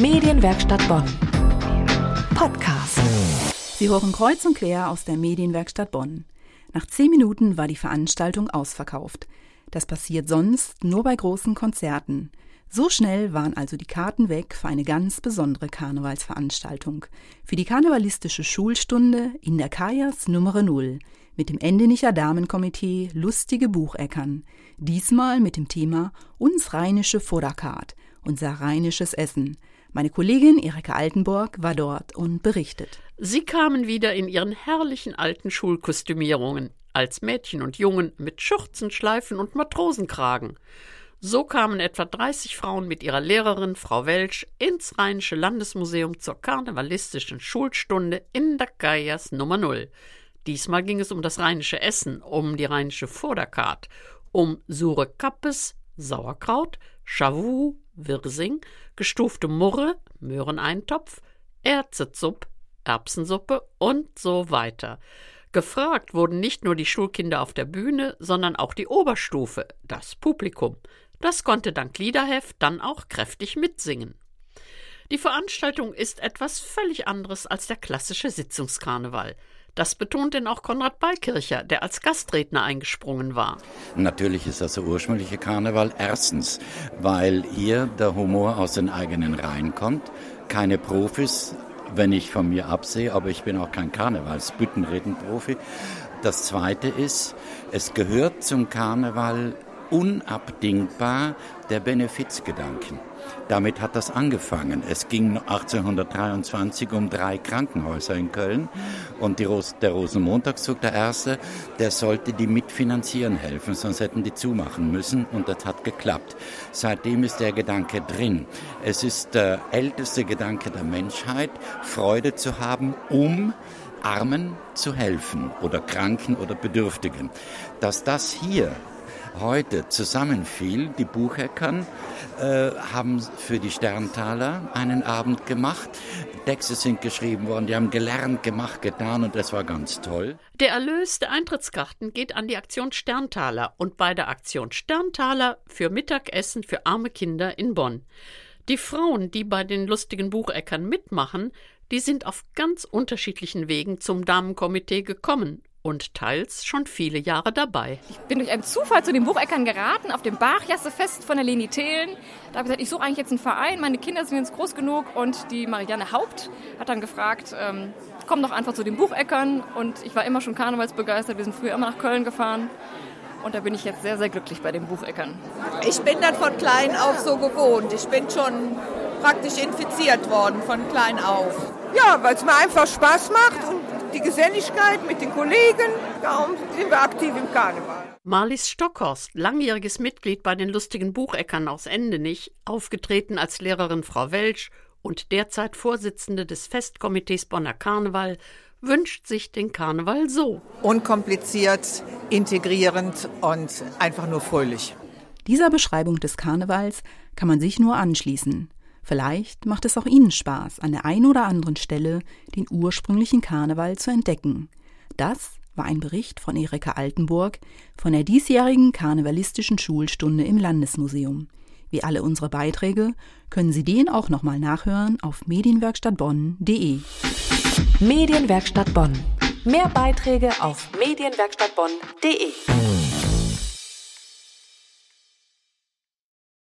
Medienwerkstatt Bonn. Podcast. Sie hören kreuz und quer aus der Medienwerkstatt Bonn. Nach zehn Minuten war die Veranstaltung ausverkauft. Das passiert sonst nur bei großen Konzerten. So schnell waren also die Karten weg für eine ganz besondere Karnevalsveranstaltung. Für die karnevalistische Schulstunde in der Kajas Nummer 0 mit dem Endenicher Damenkomitee Lustige Bucheckern. Diesmal mit dem Thema Uns rheinische Vorderkart, unser rheinisches Essen. Meine Kollegin Erika Altenburg war dort und berichtet. Sie kamen wieder in ihren herrlichen alten Schulkostümierungen, als Mädchen und Jungen mit Schürzenschleifen und Matrosenkragen. So kamen etwa 30 Frauen mit ihrer Lehrerin Frau Welsch ins Rheinische Landesmuseum zur karnevalistischen Schulstunde in Geiers Nummer 0. Diesmal ging es um das rheinische Essen, um die rheinische Vorderkart, um Sure Kappes, Sauerkraut, Chavou, Wirsing, gestufte Murre, Möhreneintopf, Erzezupp, Erbsensuppe und so weiter. Gefragt wurden nicht nur die Schulkinder auf der Bühne, sondern auch die Oberstufe, das Publikum. Das konnte dank Liederheft dann auch kräftig mitsingen. Die Veranstaltung ist etwas völlig anderes als der klassische Sitzungskarneval. Das betont denn auch Konrad Beikircher, der als Gastredner eingesprungen war. Natürlich ist das der ursprüngliche Karneval. Erstens, weil hier der Humor aus den eigenen Reihen kommt. Keine Profis, wenn ich von mir absehe, aber ich bin auch kein Karnevalsbüttenredenprofi. Das zweite ist, es gehört zum Karneval unabdingbar der Benefizgedanken. Damit hat das angefangen. Es ging 1823 um drei Krankenhäuser in Köln und Ros der Rosenmontagszug, der erste, der sollte die mitfinanzieren helfen, sonst hätten die zumachen müssen und das hat geklappt. Seitdem ist der Gedanke drin. Es ist der älteste Gedanke der Menschheit, Freude zu haben, um Armen zu helfen oder Kranken oder Bedürftigen. Dass das hier heute zusammenfiel, die Bucheckern, äh, haben für die Sterntaler einen Abend gemacht. Texte sind geschrieben worden, die haben gelernt, gemacht, getan und das war ganz toll. Der Erlös der Eintrittskarten geht an die Aktion Sterntaler und bei der Aktion Sterntaler für Mittagessen für arme Kinder in Bonn. Die Frauen, die bei den lustigen Bucheckern mitmachen, die sind auf ganz unterschiedlichen Wegen zum Damenkomitee gekommen und teils schon viele Jahre dabei. Ich bin durch einen Zufall zu den Bucheckern geraten, auf dem Bachjassefest von der Leni Thelen. Da habe ich gesagt, ich suche eigentlich jetzt einen Verein, meine Kinder sind jetzt groß genug und die Marianne Haupt hat dann gefragt, ähm, komm doch einfach zu den Bucheckern und ich war immer schon karnevalsbegeistert, wir sind früher immer nach Köln gefahren. Und da bin ich jetzt sehr, sehr glücklich bei den Bucheckern. Ich bin das von klein auf so gewohnt. Ich bin schon praktisch infiziert worden von klein auf. Ja, weil es mir einfach Spaß macht und die Geselligkeit mit den Kollegen. Darum sind wir aktiv im Karneval. Marlies Stockhorst, langjähriges Mitglied bei den lustigen Bucheckern aus Endenich, aufgetreten als Lehrerin Frau Welsch und derzeit Vorsitzende des Festkomitees Bonner Karneval, wünscht sich den Karneval so. Unkompliziert, integrierend und einfach nur fröhlich. Dieser Beschreibung des Karnevals kann man sich nur anschließen. Vielleicht macht es auch Ihnen Spaß, an der einen oder anderen Stelle den ursprünglichen Karneval zu entdecken. Das war ein Bericht von Erika Altenburg von der diesjährigen karnevalistischen Schulstunde im Landesmuseum. Wie alle unsere Beiträge können Sie den auch nochmal nachhören auf medienwerkstattbonn.de. Medienwerkstatt Bonn. Mehr Beiträge auf medienwerkstattbonn.de.